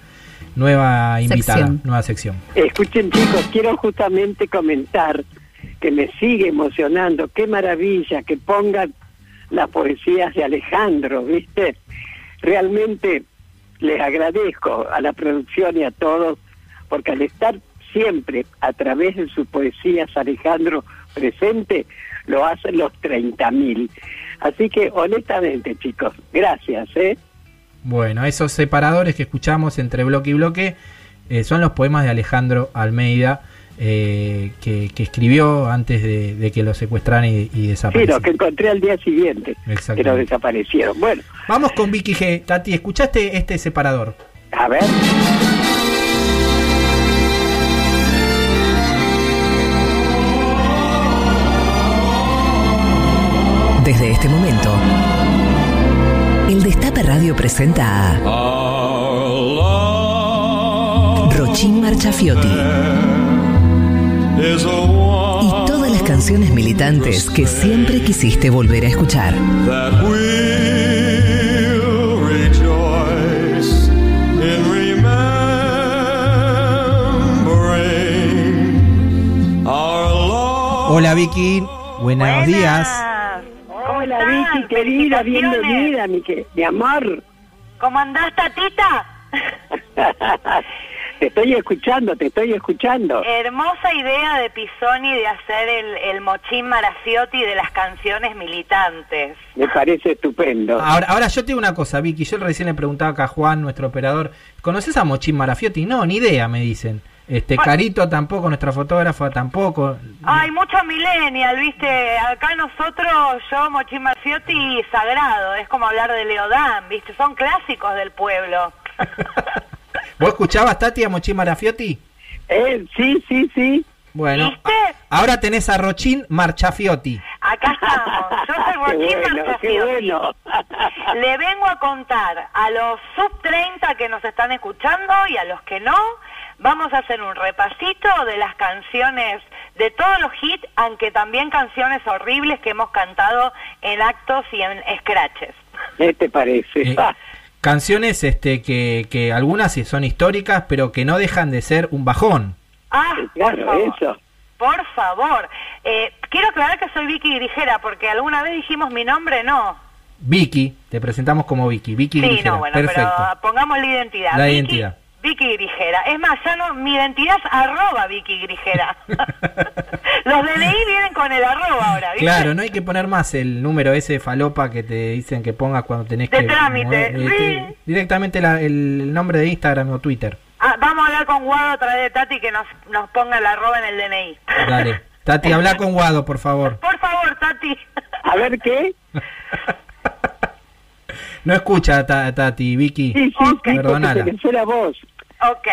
nueva invitada, Sección. nueva sección. Escuchen, chicos, quiero justamente comentar que me sigue emocionando. Qué maravilla que pongan las poesías de Alejandro, ¿viste? Realmente les agradezco a la producción y a todos, porque al estar siempre a través de sus poesías Alejandro presente, lo hacen los 30.000. Así que, honestamente, chicos, gracias, ¿eh? Bueno, esos separadores que escuchamos entre bloque y bloque eh, son los poemas de Alejandro Almeida eh, que, que escribió antes de, de que lo secuestraran y, y Sí, desaparecieran. lo que encontré al día siguiente, que Exactamente. lo desaparecieron. Bueno, Vamos con Vicky G. Tati, ¿escuchaste este separador? a ver. Desde este momento, Destape Radio presenta a Rochín Marchafiotti y todas las canciones militantes que siempre quisiste volver a escuchar. that we'll rejoice in remembering our Lord. Hola Vicky, buenos días. Hola, Vicky, querida, bienvenida, mi, que- mi amor. ¿Cómo andás, Tatita? te estoy escuchando, te estoy escuchando. Hermosa idea de Pisoni de hacer el, el mochín Marafiotti de las canciones militantes. Me parece estupendo. Ahora, ahora yo te digo una cosa, Vicky. Yo recién le preguntaba acá a Juan, nuestro operador, ¿conoces a Mochín Marafiotti? No, ni idea, me dicen. Este, Bueno. Carito tampoco, nuestra fotógrafa tampoco. Hay mucho millennial, viste. Acá nosotros, yo, Mochín Marafiotti, sagrado. Es como hablar de Leodán, viste. Son clásicos del pueblo. ¿Vos escuchabas, Tati, a Mochín Marafiotti? Eh, sí, sí, sí. Bueno, ¿Viste? ahora tenés a Rochín Marchafiotti. Acá estamos. Yo soy Qué Rochín bueno, bueno. Le vengo a contar a los sub 30 que nos están escuchando y a los que no, vamos a hacer un repasito de las canciones, de todos los hits, aunque también canciones horribles que hemos cantado en actos y en scratches. ¿Qué te parece? Eh, canciones este, que, que algunas sí son históricas, pero que no dejan de ser un bajón. Ah, por claro, favor. eso. Por favor. Eh, quiero aclarar que soy Vicky Grigera, porque alguna vez dijimos mi nombre, no. Vicky, te presentamos como Vicky. Vicky Sí, Grigera. no, bueno, Perfecto. pero pongamos la identidad. La Vicky- identidad. Vicky Grigera. Es más, ya no, mi identidad es arroba Vicky Grigera. Los DNI vienen con el arroba ahora, ¿viste? Claro, no hay que poner más el número ese de falopa que te dicen que pongas cuando tenés De que... trámite, mover- sí. te- directamente la- el nombre de Instagram o Twitter. Ah, vamos a hablar con Guado a través de Tati que nos, nos ponga el arroba en el DNI. Dale. Tati, habla con Guado, por favor. Por favor, Tati. A ver qué. No escucha, Ta- Tati, Vicky. Sí, sí, te pensé la voz. Ok.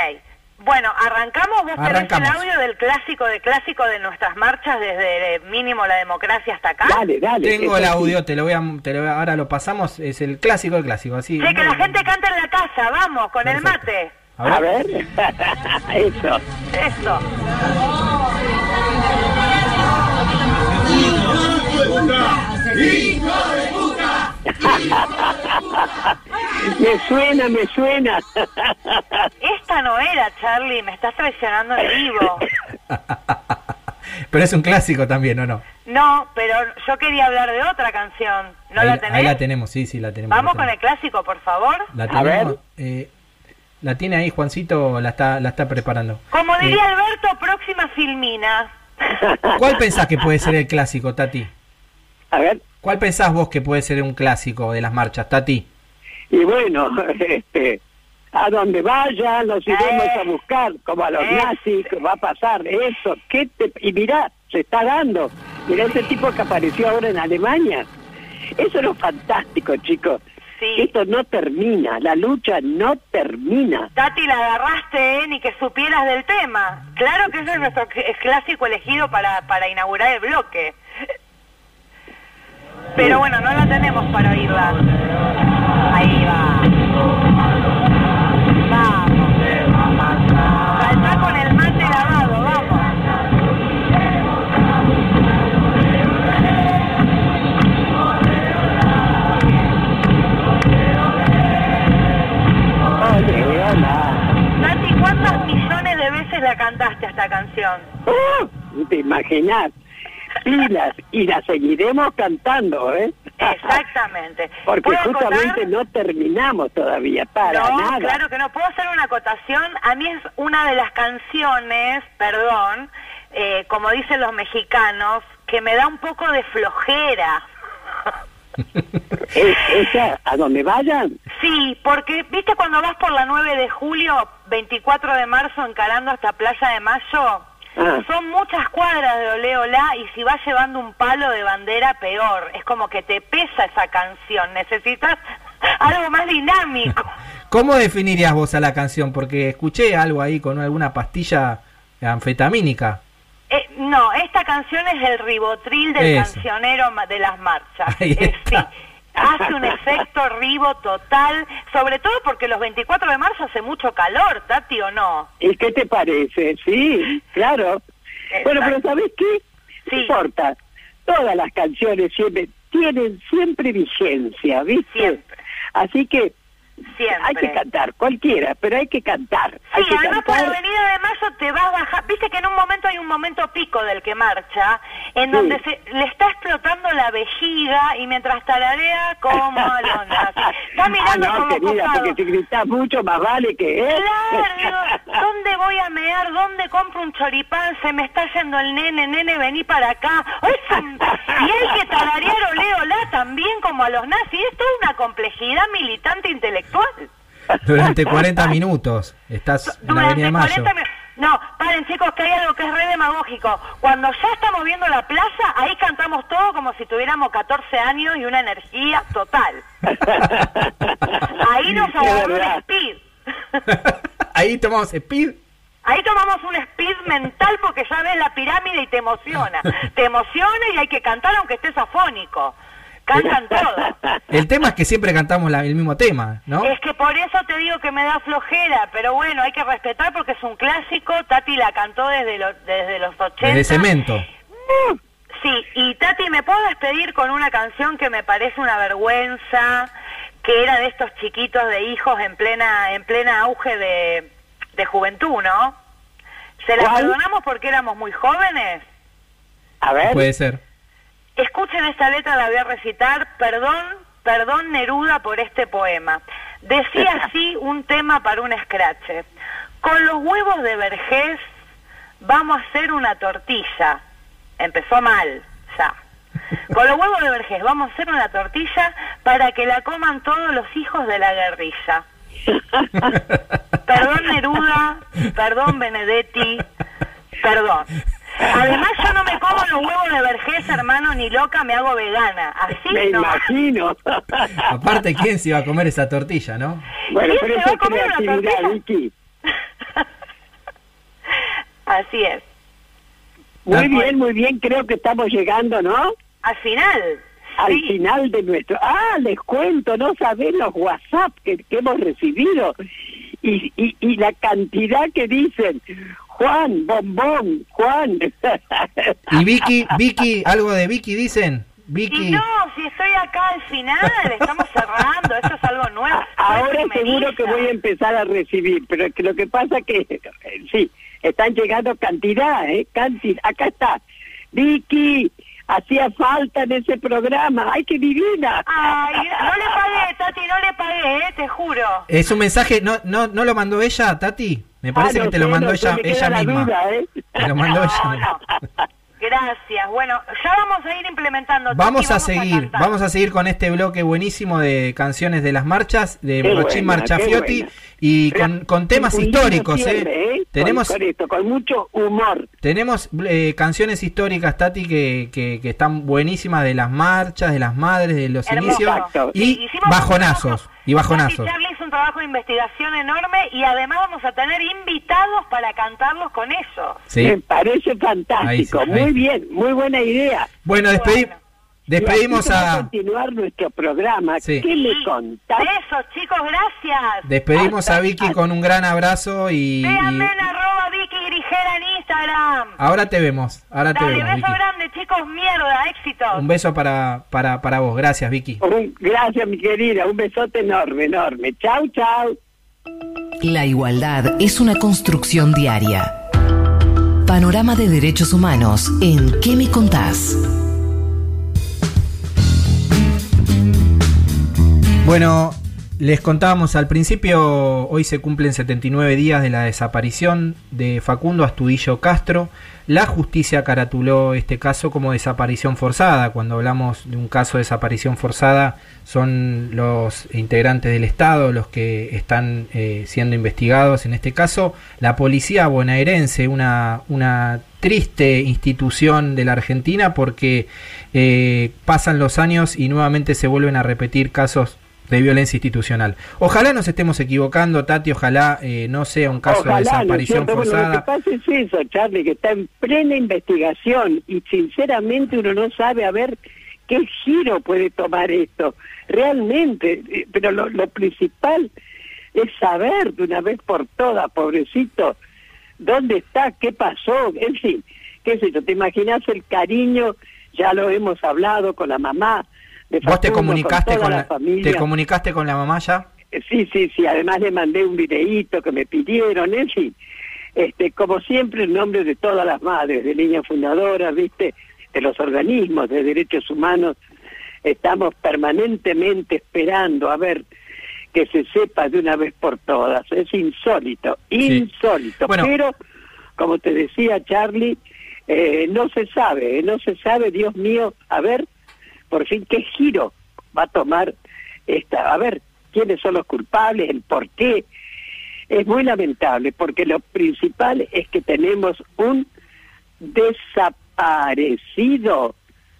Bueno, arrancamos. Vos tenés Arrancamos. el audio del clásico de clásico de nuestras marchas desde eh, mínimo la democracia hasta acá. Dale, dale. Tengo el audio, te lo voy a, te lo voy a- ahora lo pasamos, es el clásico del clásico, así. Sí, que la gente cante en la casa, vamos, con el mate. A ver. Eso. Eso. Me suena, me suena. Esta no era, Charlie, me estás traicionando en vivo. Pero es un clásico también, ¿o no? No, pero yo quería hablar de otra canción. ¿No ahí, la tenés? ahí la tenemos, sí, sí, la tenemos. Vamos la con el tenemos. clásico, por favor. La A ver. tenemos, eh, la tiene ahí Juancito, la está, la está preparando. Como Eh, diría Alberto, próxima filmina. ¿Cuál pensás que puede ser el clásico, Tati? A ver. ¿Cuál pensás vos que puede ser un clásico de las marchas, Tati? Y bueno, este, a donde vayan, los iremos Eh. a buscar, como a los Eh. nazis, va a pasar eso. ¿Qué te- y mirá, se está dando. Mirá ese tipo que apareció ahora en Alemania. Eso es lo fantástico, chicos. Sí. Esto no termina, la lucha no termina. Tati, la agarraste, ¿eh? Ni que supieras del tema. Claro que ese es nuestro cl- clásico elegido para, para inaugurar el bloque. Pero bueno, no la tenemos para oírla. Ahí va. Vamos. Saltá con el mate lavado, vamos. Tati, ¿cuántas millones de veces la cantaste a esta canción? ¡Uh! ¿Te imaginas? Pilas, y la seguiremos cantando, ¿eh? Exactamente. Porque justamente no terminamos todavía, para no, nada. claro que no. ¿Puedo hacer una acotación? A mí es una de las canciones, perdón, eh, como dicen los mexicanos, que me da un poco de flojera. Es- esa, a donde vayan, Sí, porque, ¿viste cuando vas por la 9 de julio, 24 de marzo, encarando hasta Playa de Mayo? Ah. Son muchas cuadras de ole olá y si vas llevando un palo de bandera, peor. Es como que te pesa esa canción. Necesitas algo más dinámico. ¿Cómo definirías vos a la canción? Porque escuché algo ahí con alguna pastilla anfetamínica. Eh, no, esta canción es el ribotril del Eso. cancionero de las marchas. Ahí Eh, sí. Hace un efecto ribo total, sobre todo porque los 24 de marzo hace mucho calor, Tati, ¿o no? ¿y qué te parece? Sí, claro. Bueno, pero ¿sabes qué? No Sí. importa. Todas las canciones siempre tienen siempre vigencia, ¿viste? Siempre. Así que Siempre. Hay que cantar, cualquiera, pero hay que cantar. hay Sí, que además por cantar. Avenida de Mayo te vas bajar. Viste que en un momento hay un momento pico del que marcha, en donde se, le está explotando la vejiga y mientras tararea como lo nazi. Está Ah, mirando no, con los querida, porque si gritás mucho, más vale que él. Claro, digo, ¿dónde voy a mear? ¿Dónde compro un choripán? Se me está yendo el nene, nene, vení para acá. Un- Y hay que tararear olé, olá también como a los nazis. Esto es una complejidad militante intelectual. Durante 40 minutos estás en la Avenida de Mayo. 40 mi- No, paren chicos, que hay algo que es re demagógico. Cuando ya estamos viendo la plaza, ahí cantamos todo como si tuviéramos 14 años y una energía total. Ahí nos agarró un speed. Ahí tomamos speed. Ahí tomamos un speed mental porque ya ves la pirámide y te emociona. Te emociona y hay que cantar aunque estés afónico. Cantan todo. El tema es que siempre cantamos la- el mismo tema, ¿no? Es que por eso te digo que me da flojera, pero bueno, hay que respetar porque es un clásico. Tati la cantó desde, lo- desde los 80. Desde cemento. Sí, y Tati, ¿me puedo despedir con una canción que me parece una vergüenza? Que era de estos chiquitos de hijos en plena, en plena auge de, de juventud, ¿no? ¿Se la perdonamos porque éramos muy jóvenes? A ver. Puede ser. Escuchen esta letra, la voy a recitar. Perdón, perdón Neruda por este poema. Decía así un tema para un escrache. Con los huevos de vergés vamos a hacer una tortilla. Empezó mal, ya. Con los huevos de vergés vamos a hacer una tortilla para que la coman todos los hijos de la guerrilla. Perdón Neruda, perdón Benedetti, perdón. Además yo no me como los huevos de vergés, hermano, ni loca, me hago vegana. Así Me no. imagino. Aparte, ¿quién se iba a comer esa tortilla, no? bueno, ¿Quién pero se eso va a comer una creatividad, tortilla? Vicky. Así es. Muy Ah, bien, muy bien. Creo que estamos llegando, ¿no? Al final. Al sí. final de nuestro... Ah, les cuento, no saben los WhatsApp que, que hemos recibido y, y, y la cantidad que dicen. Juan, bombón, Juan. Y Vicky, Vicky, algo de Vicky dicen. Y Vicky. no, si estoy acá al final, estamos cerrando, esto es algo nuevo. Ahora seguro que voy a empezar a recibir, pero es que lo que pasa que, eh, sí, están llegando cantidad, ¿eh? Cantidad. Acá está. Vicky, hacía falta en ese programa. ¡Ay, qué divina! Ay, no le pagué, Tati, no le pagué, eh, te juro. Es un mensaje, ¿no, no, no lo mandó ella, Tati? Me parece Ah, no que te lo mandó no ella, ella la misma. duda, ¿eh? Te lo mandó ella. Gracias. Bueno, ya vamos a ir implementando. Tati, Vamos a seguir, vamos a seguir con este bloque buenísimo de canciones de las marchas de Qué buena, Marchafiotti y con, con temas históricos, ¿eh? Con- Tenemos con, esto, con mucho humor. tenemos eh, canciones históricas, Tati, que, que, que están buenísimas de las marchas, de las madres, de los Hermoso. inicios Exacto. y un bajonazos, y bajonazos. Tati Charlie trabajo de investigación enorme y además vamos a tener invitados para cantarlos con ellos. Sí. Me parece fantástico. Ahí sí, ahí. Muy bien, muy buena idea. Bueno, despedi- Bueno. Despedimos va a continuar nuestro programa. Sí. ¿Qué me Sí. contás? Besos, chicos, gracias. despedimos a Vicky con un gran abrazo y, Véanme en arroba Vicky Grigera en Instagram. ahora te vemos, ahora te Dale, vemos, beso Vicky. grande, chicos, mierda, éxito. Un beso para, para, para vos, gracias Vicky. Un- gracias, mi querida. Un besote enorme, enorme. Chau, chau. La igualdad es una construcción diaria. Panorama de Derechos Humanos en ¿Qué me contás? Bueno, les contábamos al principio, hoy se cumplen 79 días de la desaparición de Facundo Astudillo Castro. La justicia caratuló este caso como desaparición forzada. Cuando hablamos de un caso de desaparición forzada, son los integrantes del Estado los que están eh, siendo investigados. En este caso, la policía bonaerense, una, una triste institución de la Argentina porque eh, pasan los años y nuevamente se vuelven a repetir casos de violencia institucional. Ojalá nos estemos equivocando, Tati, ojalá eh, no sea un caso Ojalá, de ¿no es desaparición cierto? Bueno, lo que forzada. pasa es eso, Charlie, que está en plena investigación y sinceramente uno no sabe a ver qué giro puede tomar esto. Realmente, eh, pero lo, lo principal es saber de una vez por todas, pobrecito, dónde está, qué pasó, en fin, qué sé yo, te imaginas el cariño, ya lo hemos hablado con la mamá. De ¿Vos te comunicaste con la, la, familia. te comunicaste con la mamá ya? Sí, sí, sí, además le mandé un videíto que me pidieron, en fin. Este, como siempre, en nombre de todas las madres, de niñas fundadoras, ¿viste? De los organismos de derechos humanos, estamos permanentemente esperando a ver que se sepa de una vez por todas. Es insólito, insólito. Bueno. Pero, como te decía Charlie, eh, no se sabe, eh, no se sabe, Dios mío, a ver, por fin, qué giro va a tomar esta, a ver, quiénes son los culpables, el por qué. Es muy lamentable, porque lo principal es que tenemos un desaparecido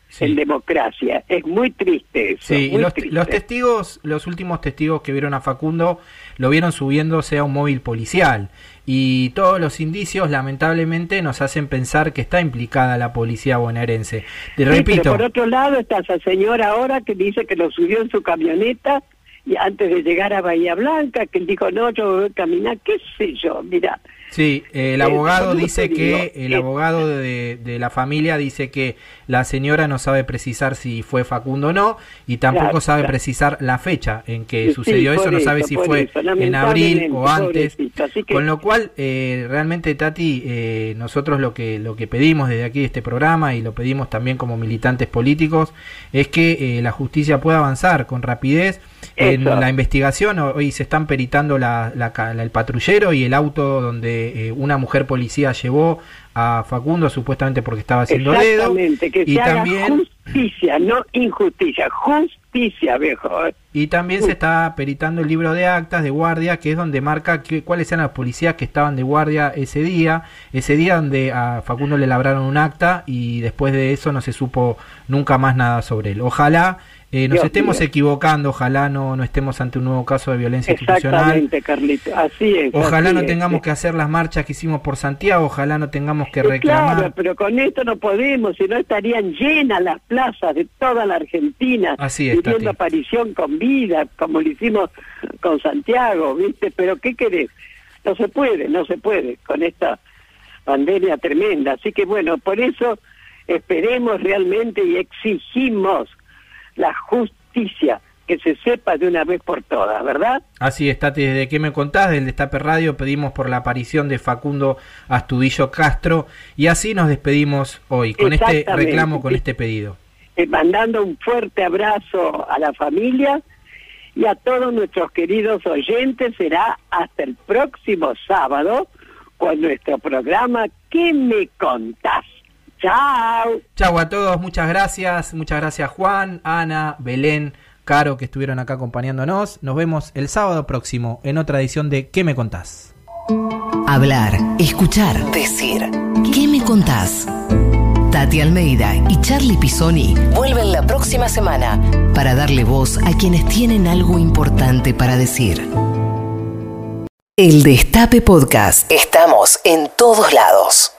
Sí. en democracia. Es muy triste eso. Sí, muy los, triste. los testigos, los últimos testigos que vieron a Facundo, lo vieron subiéndose a un móvil policial. Y todos los indicios, lamentablemente, nos hacen pensar que está implicada la policía bonaerense. Te Sí, repito, pero por otro lado está esa señora ahora que dice que lo subió en su camioneta y antes de llegar a Bahía Blanca, que él dijo, no, yo voy a caminar, qué sé yo, mira. Sí, el Eh, abogado dice que, el eh, abogado de, de la familia dice que la señora no sabe precisar si fue Facundo o no, y tampoco Claro, sabe claro. precisar la fecha en que Sí, sucedió eso, no sabe eso, si fue eso, en abril o antes. que- Con lo cual, eh, realmente, Tati, eh, nosotros lo que, lo que pedimos desde aquí de este programa, y lo pedimos también como militantes políticos, es que eh, la justicia pueda avanzar con rapidez en la investigación. Hoy se están peritando la- la ca- la- el patrullero y el auto donde eh, una mujer policía llevó a Facundo, supuestamente porque estaba haciendo dedo. Exactamente, que Y se haga también, justicia, no injusticia, justicia, viejo. y también se está peritando el libro de actas de guardia, que es donde marca que, cuáles eran las policías que estaban de guardia ese día. Ese día donde a Facundo le labraron un acta y después de eso no se supo nunca más nada sobre él. Ojalá eh, nos Dios estemos equivocando, ojalá no, no estemos ante un nuevo caso de violencia institucional. Exactamente, Carlito, así es. Ojalá así no es. tengamos que hacer las marchas que hicimos por Santiago, ojalá no tengamos que reclamar. Claro, pero con esto no podemos, si no estarían llenas las plazas de toda la Argentina, Así es, pidiendo aparición con vida, como lo hicimos con Santiago, ¿viste? Pero ¿qué querés? No se puede, no se puede con esta pandemia tremenda. Así que bueno, por eso esperemos realmente y exigimos la justicia, que se sepa de una vez por todas, ¿verdad? Así es, Tati, desde que me contás del Destape Radio pedimos por la aparición de Facundo Astudillo Castro y así nos despedimos hoy con este reclamo, con este pedido. eh, mandando un fuerte abrazo a la familia y a todos nuestros queridos oyentes. Será hasta el próximo sábado con nuestro programa ¿Qué me contás? Chao. Chau a todos, muchas gracias, muchas gracias Juan, Ana, Belén, Caro que estuvieron acá acompañándonos. Nos vemos el sábado próximo en otra edición de ¿Qué me contás? Hablar, escuchar, decir. ¿Qué me contás? Tati Almeida y Charlie Pisoni vuelven la próxima semana para darle voz a quienes tienen algo importante para decir. El Destape Podcast. Estamos en todos lados.